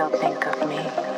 still think of me.